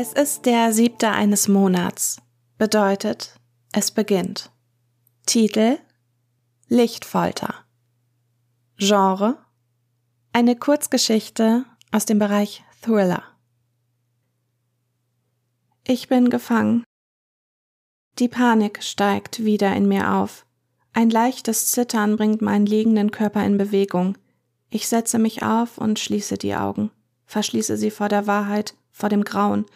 Es ist der siebte eines Monats. Bedeutet, es beginnt. Titel Lichtfolter. Genre Eine Kurzgeschichte aus dem Bereich Thriller. Ich bin gefangen. Die Panik steigt wieder in mir auf. Ein leichtes Zittern bringt meinen liegenden Körper in Bewegung. Ich setze mich auf und schließe die Augen, verschließe sie vor der Wahrheit, vor dem Grauen,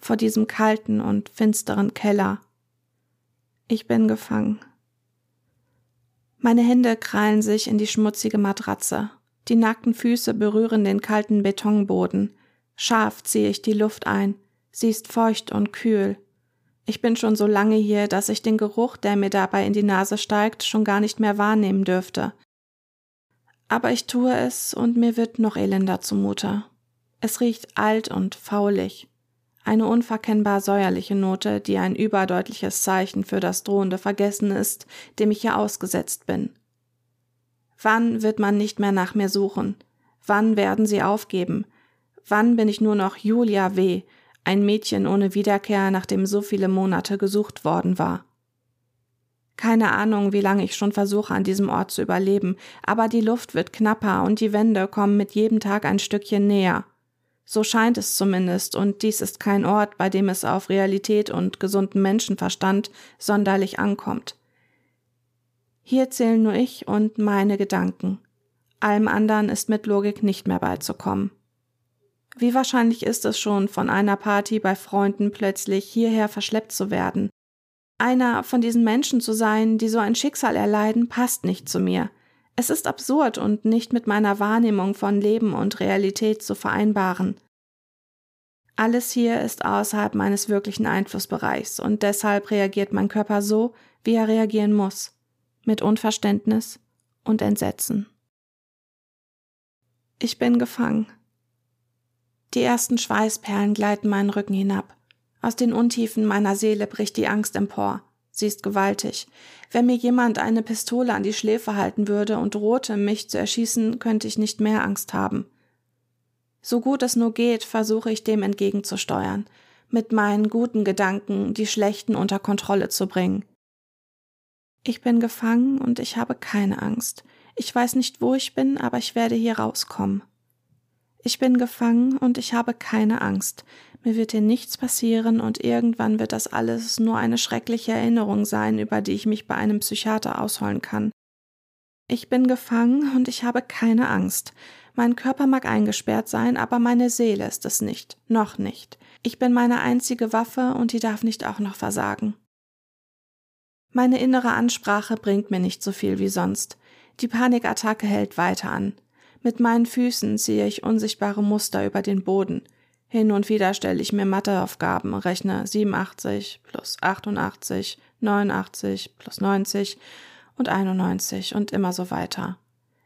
vor diesem kalten und finsteren Keller. Ich bin gefangen. Meine Hände krallen sich in die schmutzige Matratze. Die nackten Füße berühren den kalten Betonboden. Scharf ziehe ich die Luft ein. Sie ist feucht und kühl. Ich bin schon so lange hier, dass ich den Geruch, der mir dabei in die Nase steigt, schon gar nicht mehr wahrnehmen dürfte. Aber ich tue es und mir wird noch elender zumute. Es riecht alt und faulig. Eine unverkennbar säuerliche Note, die ein überdeutliches Zeichen für das drohende Vergessen ist, dem ich hier ausgesetzt bin. Wann wird man nicht mehr nach mir suchen? Wann werden sie aufgeben? Wann bin ich nur noch Julia W., ein Mädchen ohne Wiederkehr, nachdem so viele Monate gesucht worden war? Keine Ahnung, wie lange ich schon versuche, an diesem Ort zu überleben, aber die Luft wird knapper und die Wände kommen mit jedem Tag ein Stückchen näher. So scheint es zumindest, und dies ist kein Ort, bei dem es auf Realität und gesunden Menschenverstand sonderlich ankommt. Hier zählen nur ich und meine Gedanken. Allem anderen ist mit Logik nicht mehr beizukommen. Wie wahrscheinlich ist es schon, von einer Party bei Freunden plötzlich hierher verschleppt zu werden? Einer von diesen Menschen zu sein, die so ein Schicksal erleiden, passt nicht zu mir. Es ist absurd und nicht mit meiner Wahrnehmung von Leben und Realität zu vereinbaren. Alles hier ist außerhalb meines wirklichen Einflussbereichs und deshalb reagiert mein Körper so, wie er reagieren muss, mit Unverständnis und Entsetzen. Ich bin gefangen. Die ersten Schweißperlen gleiten meinen Rücken hinab. Aus den Untiefen meiner Seele bricht die Angst empor. Sie ist gewaltig. Wenn mir jemand eine Pistole an die Schläfe halten würde und drohte, mich zu erschießen, könnte ich nicht mehr Angst haben. So gut es nur geht, versuche ich dem entgegenzusteuern, mit meinen guten Gedanken die schlechten unter Kontrolle zu bringen. Ich bin gefangen und ich habe keine Angst. Ich weiß nicht, wo ich bin, aber ich werde hier rauskommen. Ich bin gefangen und ich habe keine Angst. Mir wird hier nichts passieren und irgendwann wird das alles nur eine schreckliche Erinnerung sein, über die ich mich bei einem Psychiater ausholen kann. Ich bin gefangen und ich habe keine Angst. Mein Körper mag eingesperrt sein, aber meine Seele ist es nicht, noch nicht. Ich bin meine einzige Waffe und die darf nicht auch noch versagen. Meine innere Ansprache bringt mir nicht so viel wie sonst. Die Panikattacke hält weiter an. Mit meinen Füßen ziehe ich unsichtbare Muster über den Boden. Hin und wieder stelle ich mir Matheaufgaben, rechne 87 plus 88, 89 plus 90 und 91 und immer so weiter.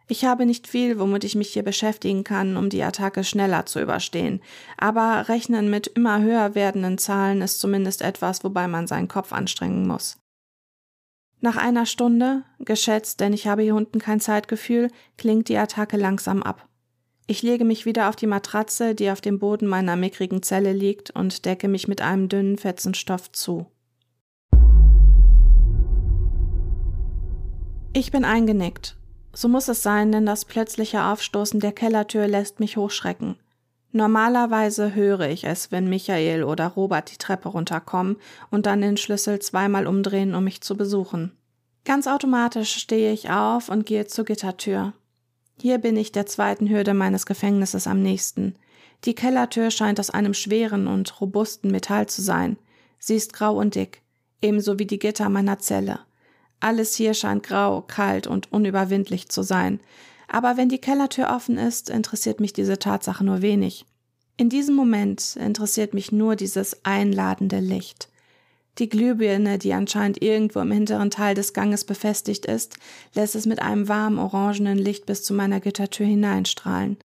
Ich habe nicht viel, womit ich mich hier beschäftigen kann, um die Attacke schneller zu überstehen, aber Rechnen mit immer höher werdenden Zahlen ist zumindest etwas, wobei man seinen Kopf anstrengen muss. Nach einer Stunde, geschätzt, denn ich habe hier unten kein Zeitgefühl, klingt die Attacke langsam ab. Ich lege mich wieder auf die Matratze, die auf dem Boden meiner mickrigen Zelle liegt, und decke mich mit einem dünnen Fetzen Stoff zu. Ich bin eingenickt. So muss es sein, denn das plötzliche Aufstoßen der Kellertür lässt mich hochschrecken. Normalerweise höre ich es, wenn Michael oder Robert die Treppe runterkommen und dann den Schlüssel zweimal umdrehen, um mich zu besuchen. Ganz automatisch stehe ich auf und gehe zur Gittertür. Hier bin ich der zweiten Hürde meines Gefängnisses am nächsten. Die Kellertür scheint aus einem schweren und robusten Metall zu sein. Sie ist grau und dick, ebenso wie die Gitter meiner Zelle. Alles hier scheint grau, kalt und unüberwindlich zu sein. Aber wenn die Kellertür offen ist, interessiert mich diese Tatsache nur wenig. In diesem Moment interessiert mich nur dieses einladende Licht. Die Glühbirne, die anscheinend irgendwo im hinteren Teil des Ganges befestigt ist, lässt es mit einem warmen orangenen Licht bis zu meiner Gittertür hineinstrahlen.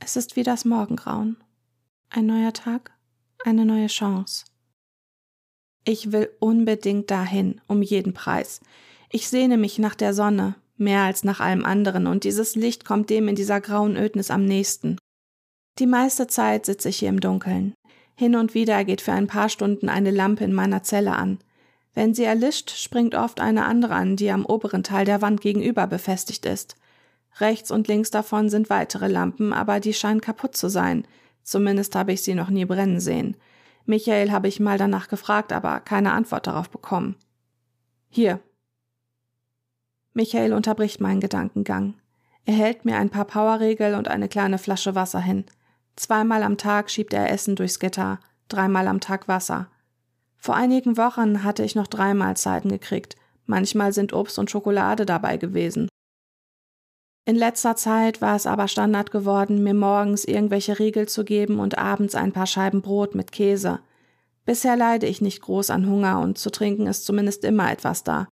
Es ist wie das Morgengrauen. Ein neuer Tag, eine neue Chance. Ich will unbedingt dahin, um jeden Preis. Ich sehne mich nach der Sonne, mehr als nach allem anderen, und dieses Licht kommt dem in dieser grauen Ödnis am nächsten. Die meiste Zeit sitze ich hier im Dunkeln. Hin und wieder geht für ein paar Stunden eine Lampe in meiner Zelle an. Wenn sie erlischt, springt oft eine andere an, die am oberen Teil der Wand gegenüber befestigt ist. Rechts und links davon sind weitere Lampen, aber die scheinen kaputt zu sein. Zumindest habe ich sie noch nie brennen sehen. Michael habe ich mal danach gefragt, aber keine Antwort darauf bekommen. Hier. Michael unterbricht meinen Gedankengang. Er hält mir ein paar Powerregel und eine kleine Flasche Wasser hin. Zweimal am Tag schiebt er Essen durchs Gitter, dreimal am Tag Wasser. Vor einigen Wochen hatte ich noch drei Mahlzeiten gekriegt. Manchmal sind Obst und Schokolade dabei gewesen. In letzter Zeit war es aber Standard geworden, mir morgens irgendwelche Riegel zu geben und abends ein paar Scheiben Brot mit Käse. Bisher leide ich nicht groß an Hunger und zu trinken ist zumindest immer etwas da.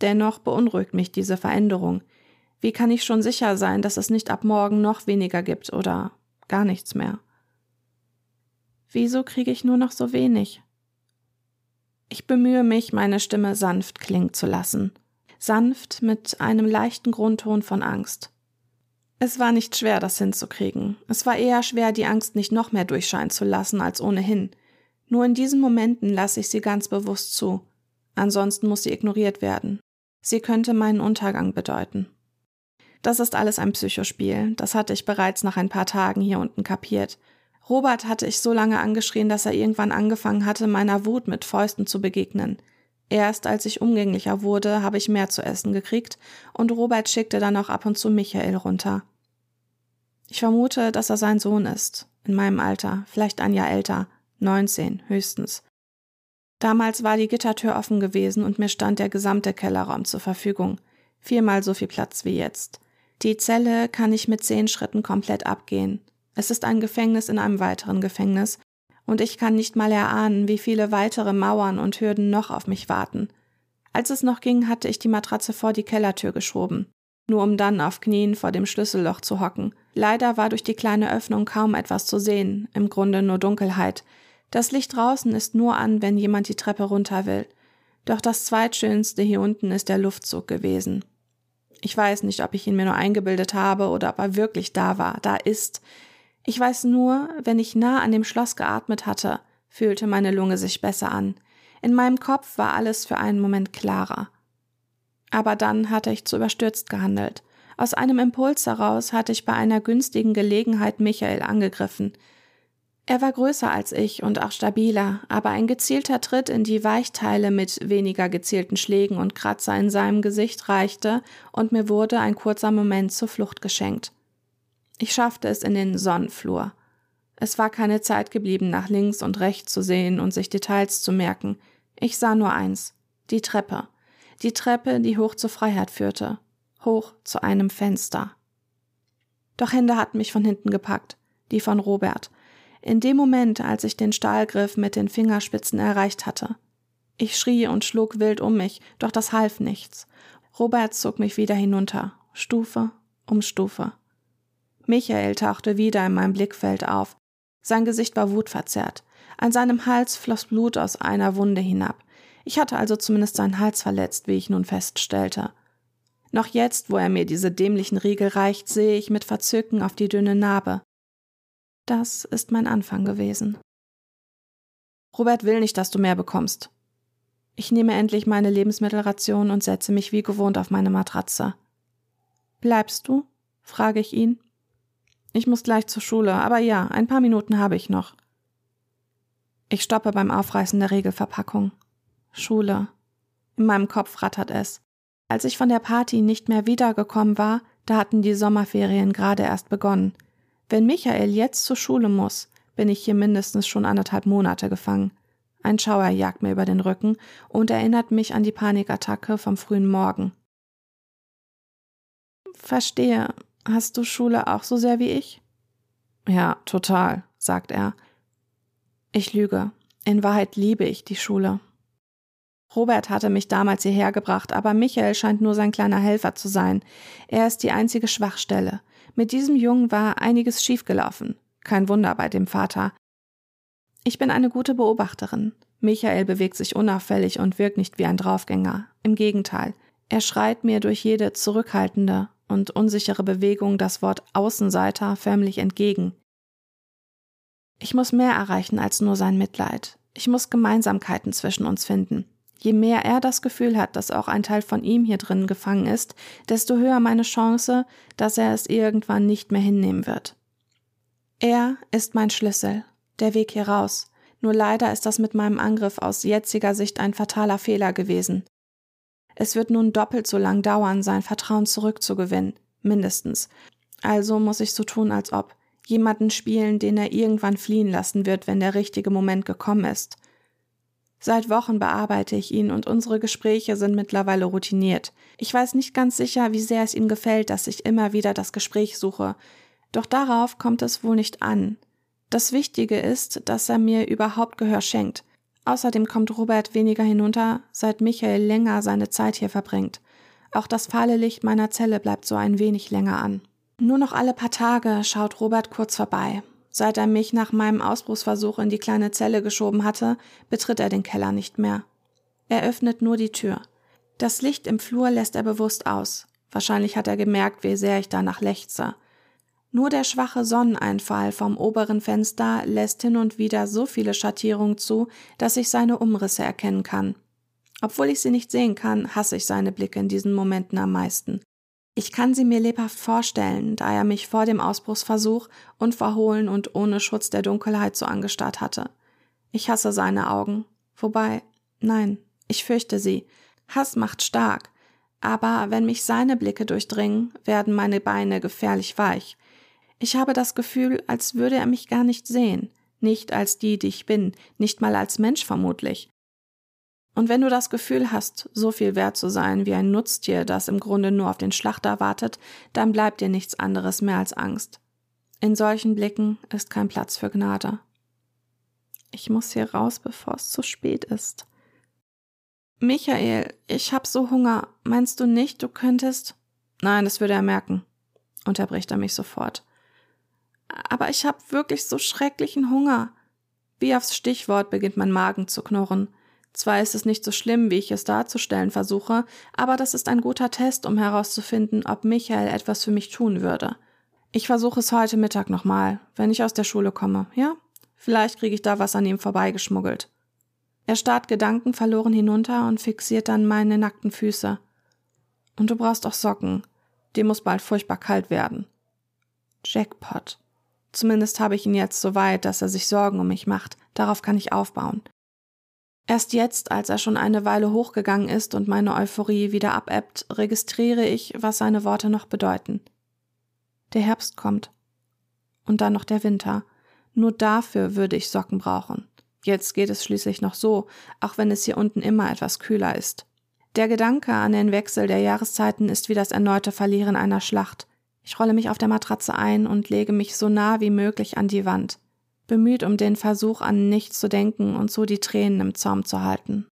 Dennoch beunruhigt mich diese Veränderung. Wie kann ich schon sicher sein, dass es nicht ab morgen noch weniger gibt oder gar nichts mehr? Wieso kriege ich nur noch so wenig? Ich bemühe mich, meine Stimme sanft klingen zu lassen. Sanft mit einem leichten Grundton von Angst. Es war nicht schwer, das hinzukriegen. Es war eher schwer, die Angst nicht noch mehr durchscheinen zu lassen als ohnehin. Nur in diesen Momenten lasse ich sie ganz bewusst zu. Ansonsten muss sie ignoriert werden. Sie könnte meinen Untergang bedeuten. Das ist alles ein Psychospiel. Das hatte ich bereits nach ein paar Tagen hier unten kapiert. Robert hatte ich so lange angeschrien, dass er irgendwann angefangen hatte, meiner Wut mit Fäusten zu begegnen. Erst als ich umgänglicher wurde, habe ich mehr zu essen gekriegt und Robert schickte dann auch ab und zu Michael runter. Ich vermute, dass er sein Sohn ist, in meinem Alter, vielleicht ein Jahr älter, 19 höchstens. Damals war die Gittertür offen gewesen und mir stand der gesamte Kellerraum zur Verfügung, viermal so viel Platz wie jetzt. Die Zelle kann ich mit zehn Schritten komplett abgehen. Es ist ein Gefängnis in einem weiteren Gefängnis, und ich kann nicht mal erahnen, wie viele weitere Mauern und Hürden noch auf mich warten. Als es noch ging, hatte ich die Matratze vor die Kellertür geschoben, nur um dann auf Knien vor dem Schlüsselloch zu hocken. Leider war durch die kleine Öffnung kaum etwas zu sehen, im Grunde nur Dunkelheit. Das Licht draußen ist nur an, wenn jemand die Treppe runter will. Doch das zweitschönste hier unten ist der Luftzug gewesen. Ich weiß nicht, ob ich ihn mir nur eingebildet habe oder ob er wirklich da war, da ist. Ich weiß nur, wenn ich nah an dem Schloss geatmet hatte, fühlte meine Lunge sich besser an. In meinem Kopf war alles für einen Moment klarer. Aber dann hatte ich zu überstürzt gehandelt. Aus einem Impuls heraus hatte ich bei einer günstigen Gelegenheit Michael angegriffen. Er war größer als ich und auch stabiler, aber ein gezielter Tritt in die Weichteile mit weniger gezielten Schlägen und Kratzer in seinem Gesicht reichte, und mir wurde ein kurzer Moment zur Flucht geschenkt. Ich schaffte es in den Sonnenflur. Es war keine Zeit geblieben, nach links und rechts zu sehen und sich Details zu merken. Ich sah nur eins die Treppe. Die Treppe, die hoch zur Freiheit führte. Hoch zu einem Fenster. Doch Hände hatten mich von hinten gepackt, die von Robert. In dem Moment, als ich den Stahlgriff mit den Fingerspitzen erreicht hatte. Ich schrie und schlug wild um mich, doch das half nichts. Robert zog mich wieder hinunter, Stufe um Stufe. Michael tauchte wieder in meinem Blickfeld auf. Sein Gesicht war wutverzerrt. An seinem Hals floss Blut aus einer Wunde hinab. Ich hatte also zumindest seinen Hals verletzt, wie ich nun feststellte. Noch jetzt, wo er mir diese dämlichen Riegel reicht, sehe ich mit Verzücken auf die dünne Narbe. Das ist mein Anfang gewesen. Robert will nicht, dass du mehr bekommst. Ich nehme endlich meine Lebensmittelration und setze mich wie gewohnt auf meine Matratze. Bleibst du? frage ich ihn. Ich muss gleich zur Schule, aber ja, ein paar Minuten habe ich noch. Ich stoppe beim Aufreißen der Regelverpackung. Schule. In meinem Kopf rattert es. Als ich von der Party nicht mehr wiedergekommen war, da hatten die Sommerferien gerade erst begonnen. Wenn Michael jetzt zur Schule muss, bin ich hier mindestens schon anderthalb Monate gefangen. Ein Schauer jagt mir über den Rücken und erinnert mich an die Panikattacke vom frühen Morgen. Verstehe, Hast du Schule auch so sehr wie ich? Ja, total, sagt er. Ich lüge. In Wahrheit liebe ich die Schule. Robert hatte mich damals hierher gebracht, aber Michael scheint nur sein kleiner Helfer zu sein. Er ist die einzige Schwachstelle. Mit diesem Jungen war einiges schiefgelaufen. Kein Wunder bei dem Vater. Ich bin eine gute Beobachterin. Michael bewegt sich unauffällig und wirkt nicht wie ein Draufgänger. Im Gegenteil. Er schreit mir durch jede zurückhaltende, und unsichere Bewegung das Wort Außenseiter förmlich entgegen. Ich muss mehr erreichen als nur sein Mitleid. Ich muss Gemeinsamkeiten zwischen uns finden. Je mehr er das Gefühl hat, dass auch ein Teil von ihm hier drin gefangen ist, desto höher meine Chance, dass er es irgendwann nicht mehr hinnehmen wird. Er ist mein Schlüssel, der Weg hier raus. Nur leider ist das mit meinem Angriff aus jetziger Sicht ein fataler Fehler gewesen. Es wird nun doppelt so lang dauern, sein Vertrauen zurückzugewinnen, mindestens. Also muss ich so tun, als ob jemanden spielen, den er irgendwann fliehen lassen wird, wenn der richtige Moment gekommen ist. Seit Wochen bearbeite ich ihn und unsere Gespräche sind mittlerweile routiniert. Ich weiß nicht ganz sicher, wie sehr es ihm gefällt, dass ich immer wieder das Gespräch suche. Doch darauf kommt es wohl nicht an. Das Wichtige ist, dass er mir überhaupt Gehör schenkt. Außerdem kommt Robert weniger hinunter, seit Michael länger seine Zeit hier verbringt. Auch das fahle Licht meiner Zelle bleibt so ein wenig länger an. Nur noch alle paar Tage schaut Robert kurz vorbei. Seit er mich nach meinem Ausbruchsversuch in die kleine Zelle geschoben hatte, betritt er den Keller nicht mehr. Er öffnet nur die Tür. Das Licht im Flur lässt er bewusst aus. Wahrscheinlich hat er gemerkt, wie sehr ich danach lechze. Nur der schwache Sonneneinfall vom oberen Fenster lässt hin und wieder so viele Schattierungen zu, dass ich seine Umrisse erkennen kann. Obwohl ich sie nicht sehen kann, hasse ich seine Blicke in diesen Momenten am meisten. Ich kann sie mir lebhaft vorstellen, da er mich vor dem Ausbruchsversuch unverhohlen und ohne Schutz der Dunkelheit so angestarrt hatte. Ich hasse seine Augen. Wobei, nein, ich fürchte sie. Hass macht stark. Aber wenn mich seine Blicke durchdringen, werden meine Beine gefährlich weich. Ich habe das Gefühl, als würde er mich gar nicht sehen. Nicht als die, die ich bin, nicht mal als Mensch vermutlich. Und wenn du das Gefühl hast, so viel wert zu sein wie ein Nutztier, das im Grunde nur auf den Schlachter wartet, dann bleibt dir nichts anderes mehr als Angst. In solchen Blicken ist kein Platz für Gnade. Ich muss hier raus, bevor es zu spät ist. Michael, ich hab so Hunger. Meinst du nicht, du könntest? Nein, das würde er merken, unterbricht er mich sofort. Aber ich hab wirklich so schrecklichen Hunger. Wie aufs Stichwort beginnt mein Magen zu knurren. Zwar ist es nicht so schlimm, wie ich es darzustellen versuche, aber das ist ein guter Test, um herauszufinden, ob Michael etwas für mich tun würde. Ich versuche es heute Mittag nochmal, wenn ich aus der Schule komme, ja? Vielleicht kriege ich da was an ihm vorbeigeschmuggelt. Er starrt gedankenverloren hinunter und fixiert dann meine nackten Füße. Und du brauchst auch Socken. Dem muss bald furchtbar kalt werden. Jackpot. Zumindest habe ich ihn jetzt so weit, dass er sich Sorgen um mich macht. Darauf kann ich aufbauen. Erst jetzt, als er schon eine Weile hochgegangen ist und meine Euphorie wieder abebbt, registriere ich, was seine Worte noch bedeuten. Der Herbst kommt. Und dann noch der Winter. Nur dafür würde ich Socken brauchen. Jetzt geht es schließlich noch so, auch wenn es hier unten immer etwas kühler ist. Der Gedanke an den Wechsel der Jahreszeiten ist wie das erneute Verlieren einer Schlacht. Ich rolle mich auf der Matratze ein und lege mich so nah wie möglich an die Wand bemüht um den Versuch an nichts zu denken und so die Tränen im Zaum zu halten.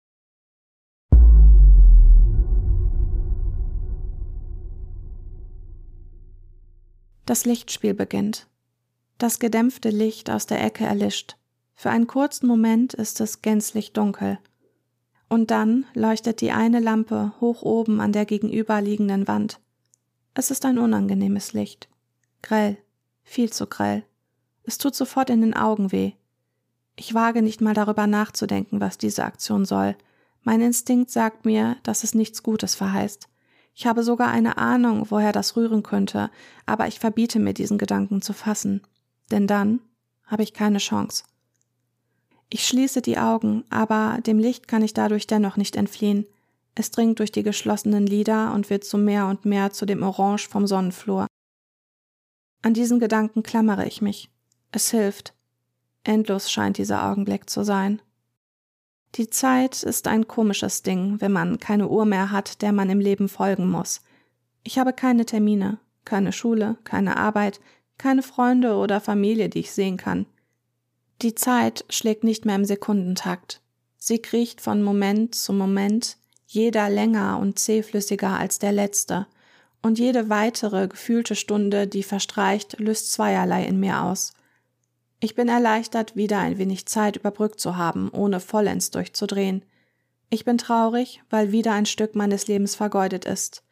Das Lichtspiel beginnt. Das gedämpfte Licht aus der Ecke erlischt. Für einen kurzen Moment ist es gänzlich dunkel. Und dann leuchtet die eine Lampe hoch oben an der gegenüberliegenden Wand. Es ist ein unangenehmes Licht. Grell, viel zu grell. Es tut sofort in den Augen weh. Ich wage nicht mal darüber nachzudenken, was diese Aktion soll. Mein Instinkt sagt mir, dass es nichts Gutes verheißt. Ich habe sogar eine Ahnung, woher das rühren könnte, aber ich verbiete mir diesen Gedanken zu fassen, denn dann habe ich keine Chance. Ich schließe die Augen, aber dem Licht kann ich dadurch dennoch nicht entfliehen. Es dringt durch die geschlossenen Lider und wird zu mehr und mehr zu dem Orange vom Sonnenflor. An diesen Gedanken klammere ich mich. Es hilft. Endlos scheint dieser Augenblick zu sein. Die Zeit ist ein komisches Ding, wenn man keine Uhr mehr hat, der man im Leben folgen muss. Ich habe keine Termine, keine Schule, keine Arbeit, keine Freunde oder Familie, die ich sehen kann. Die Zeit schlägt nicht mehr im Sekundentakt. Sie kriecht von Moment zu Moment, jeder länger und zähflüssiger als der letzte, und jede weitere gefühlte Stunde, die verstreicht, löst zweierlei in mir aus. Ich bin erleichtert, wieder ein wenig Zeit überbrückt zu haben, ohne vollends durchzudrehen. Ich bin traurig, weil wieder ein Stück meines Lebens vergeudet ist.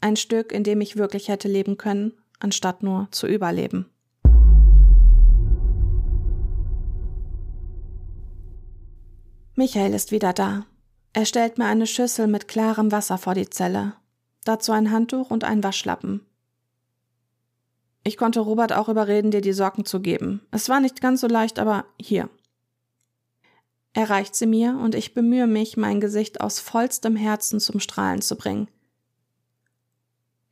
Ein Stück, in dem ich wirklich hätte leben können, anstatt nur zu überleben. Michael ist wieder da. Er stellt mir eine Schüssel mit klarem Wasser vor die Zelle. Dazu ein Handtuch und einen Waschlappen. Ich konnte Robert auch überreden, dir die Socken zu geben. Es war nicht ganz so leicht, aber hier. Er reicht sie mir und ich bemühe mich, mein Gesicht aus vollstem Herzen zum Strahlen zu bringen.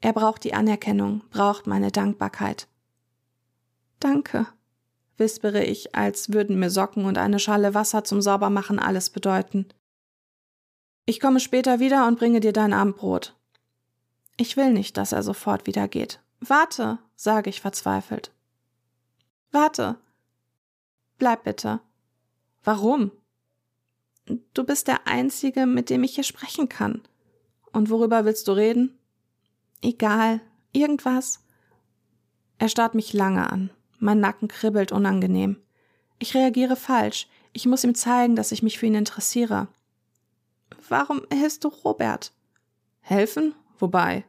Er braucht die Anerkennung, braucht meine Dankbarkeit. Danke, wispere ich, als würden mir Socken und eine Schale Wasser zum Saubermachen alles bedeuten. Ich komme später wieder und bringe dir dein Abendbrot. Ich will nicht, dass er sofort wieder geht. Warte, sage ich verzweifelt. Warte. Bleib bitte. Warum? Du bist der Einzige, mit dem ich hier sprechen kann. Und worüber willst du reden? Egal, irgendwas. Er starrt mich lange an. Mein Nacken kribbelt unangenehm. Ich reagiere falsch. Ich muss ihm zeigen, dass ich mich für ihn interessiere. Warum hilfst du Robert? Helfen? Wobei?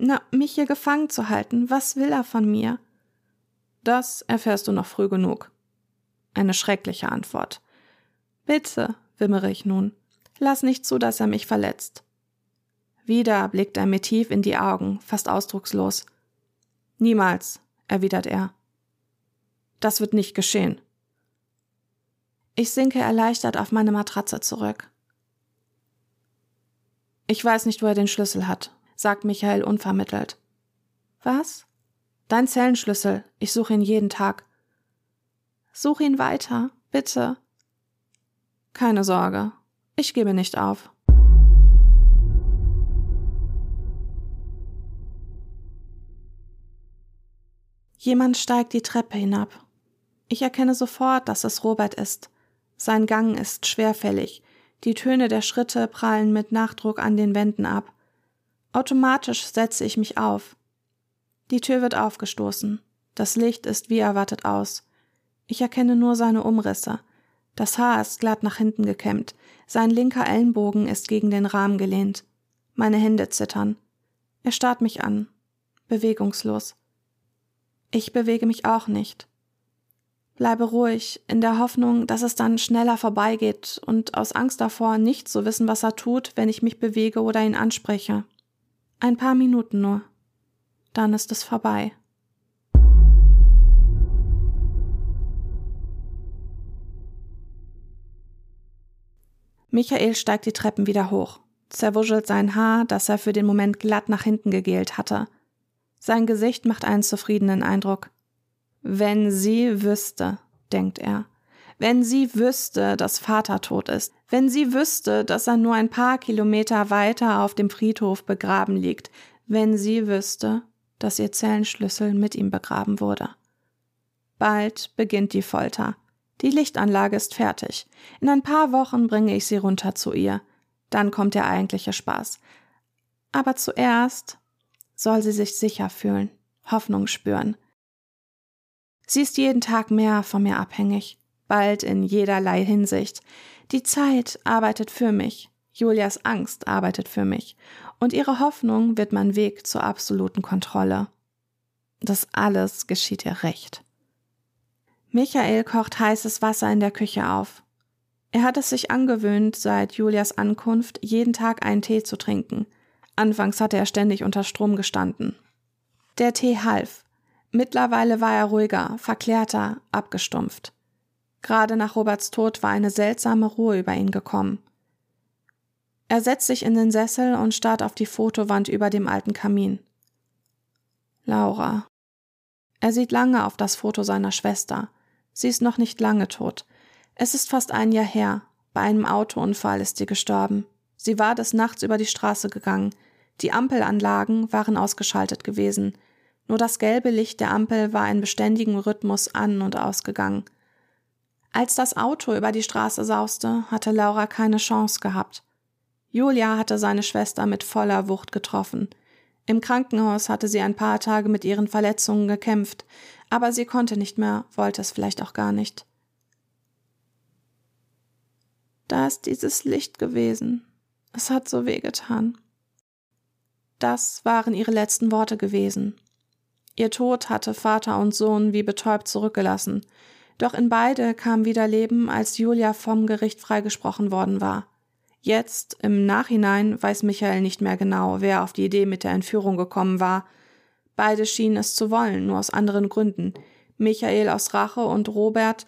Na, mich hier gefangen zu halten. Was will er von mir? Das erfährst du noch früh genug. Eine schreckliche Antwort. Bitte, wimmere ich nun, lass nicht zu, dass er mich verletzt. Wieder blickt er mir tief in die Augen, fast ausdruckslos. Niemals, erwidert er. Das wird nicht geschehen. Ich sinke erleichtert auf meine Matratze zurück. Ich weiß nicht, wo er den Schlüssel hat, sagt Michael unvermittelt. Was? Dein Zellenschlüssel. Ich suche ihn jeden Tag. Such ihn weiter, bitte. Keine Sorge. Ich gebe nicht auf. Jemand steigt die Treppe hinab. Ich erkenne sofort, dass es Robert ist. Sein Gang ist schwerfällig, die Töne der Schritte prallen mit Nachdruck an den Wänden ab. Automatisch setze ich mich auf. Die Tür wird aufgestoßen. Das Licht ist wie erwartet aus. Ich erkenne nur seine Umrisse. Das Haar ist glatt nach hinten gekämmt. Sein linker Ellenbogen ist gegen den Rahmen gelehnt. Meine Hände zittern. Er starrt mich an. Bewegungslos. Ich bewege mich auch nicht. Bleibe ruhig, in der Hoffnung, dass es dann schneller vorbeigeht und aus Angst davor, nicht zu wissen, was er tut, wenn ich mich bewege oder ihn anspreche. Ein paar Minuten nur. Dann ist es vorbei. Michael steigt die Treppen wieder hoch, zerwuschelt sein Haar, das er für den Moment glatt nach hinten gegelt hatte. Sein Gesicht macht einen zufriedenen Eindruck. Wenn sie wüsste, denkt er, wenn sie wüsste, dass Vater tot ist, wenn sie wüsste, dass er nur ein paar Kilometer weiter auf dem Friedhof begraben liegt, wenn sie wüsste, dass ihr Zellenschlüssel mit ihm begraben wurde. Bald beginnt die Folter. Die Lichtanlage ist fertig. In ein paar Wochen bringe ich sie runter zu ihr. Dann kommt der eigentliche Spaß. Aber zuerst soll sie sich sicher fühlen, Hoffnung spüren, Sie ist jeden Tag mehr von mir abhängig, bald in jederlei Hinsicht. Die Zeit arbeitet für mich, Julias Angst arbeitet für mich, und ihre Hoffnung wird mein Weg zur absoluten Kontrolle. Das alles geschieht ihr recht. Michael kocht heißes Wasser in der Küche auf. Er hat es sich angewöhnt, seit Julias Ankunft jeden Tag einen Tee zu trinken. Anfangs hatte er ständig unter Strom gestanden. Der Tee half, Mittlerweile war er ruhiger, verklärter, abgestumpft. Gerade nach Roberts Tod war eine seltsame Ruhe über ihn gekommen. Er setzt sich in den Sessel und starrt auf die Fotowand über dem alten Kamin. Laura. Er sieht lange auf das Foto seiner Schwester. Sie ist noch nicht lange tot. Es ist fast ein Jahr her. Bei einem Autounfall ist sie gestorben. Sie war des Nachts über die Straße gegangen. Die Ampelanlagen waren ausgeschaltet gewesen. Nur das gelbe Licht der Ampel war in beständigem Rhythmus an und ausgegangen. Als das Auto über die Straße sauste, hatte Laura keine Chance gehabt. Julia hatte seine Schwester mit voller Wucht getroffen. Im Krankenhaus hatte sie ein paar Tage mit ihren Verletzungen gekämpft, aber sie konnte nicht mehr, wollte es vielleicht auch gar nicht. Da ist dieses Licht gewesen. Es hat so weh getan. Das waren ihre letzten Worte gewesen. Ihr Tod hatte Vater und Sohn wie betäubt zurückgelassen. Doch in beide kam wieder Leben, als Julia vom Gericht freigesprochen worden war. Jetzt, im Nachhinein, weiß Michael nicht mehr genau, wer auf die Idee mit der Entführung gekommen war. Beide schienen es zu wollen, nur aus anderen Gründen. Michael aus Rache und Robert.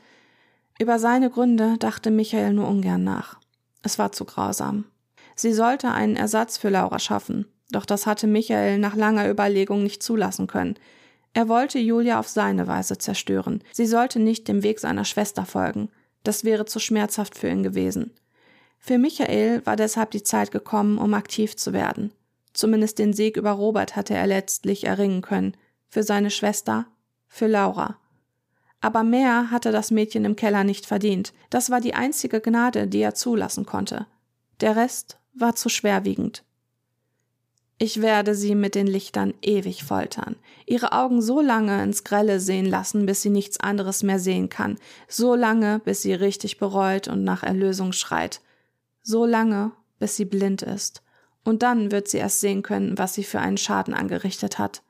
Über seine Gründe dachte Michael nur ungern nach. Es war zu grausam. Sie sollte einen Ersatz für Laura schaffen, doch das hatte Michael nach langer Überlegung nicht zulassen können. Er wollte Julia auf seine Weise zerstören. Sie sollte nicht dem Weg seiner Schwester folgen. Das wäre zu schmerzhaft für ihn gewesen. Für Michael war deshalb die Zeit gekommen, um aktiv zu werden. Zumindest den Sieg über Robert hatte er letztlich erringen können. Für seine Schwester, für Laura. Aber mehr hatte das Mädchen im Keller nicht verdient. Das war die einzige Gnade, die er zulassen konnte. Der Rest war zu schwerwiegend. Ich werde sie mit den Lichtern ewig foltern, ihre Augen so lange ins Grelle sehen lassen, bis sie nichts anderes mehr sehen kann, so lange, bis sie richtig bereut und nach Erlösung schreit, so lange, bis sie blind ist. Und dann wird sie erst sehen können, was sie für einen Schaden angerichtet hat.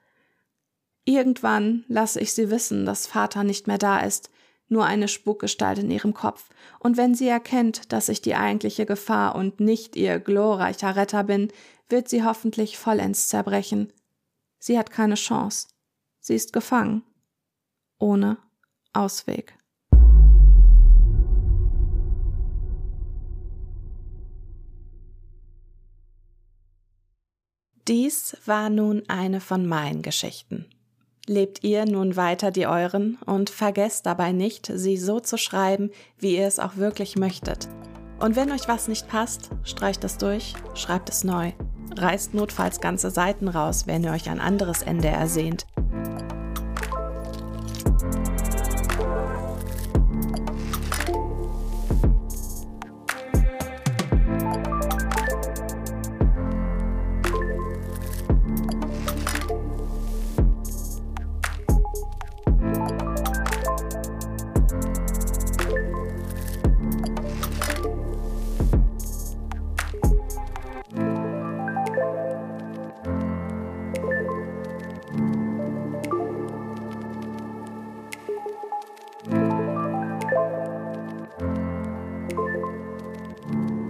Irgendwann lasse ich sie wissen, dass Vater nicht mehr da ist, nur eine Spukgestalt in ihrem Kopf, und wenn sie erkennt, dass ich die eigentliche Gefahr und nicht ihr glorreicher Retter bin, wird sie hoffentlich vollends zerbrechen. Sie hat keine Chance. Sie ist gefangen. Ohne Ausweg. Dies war nun eine von meinen Geschichten. Lebt ihr nun weiter die euren und vergesst dabei nicht, sie so zu schreiben, wie ihr es auch wirklich möchtet. Und wenn euch was nicht passt, streicht es durch, schreibt es neu. Reißt notfalls ganze Seiten raus, wenn ihr euch ein anderes Ende ersehnt.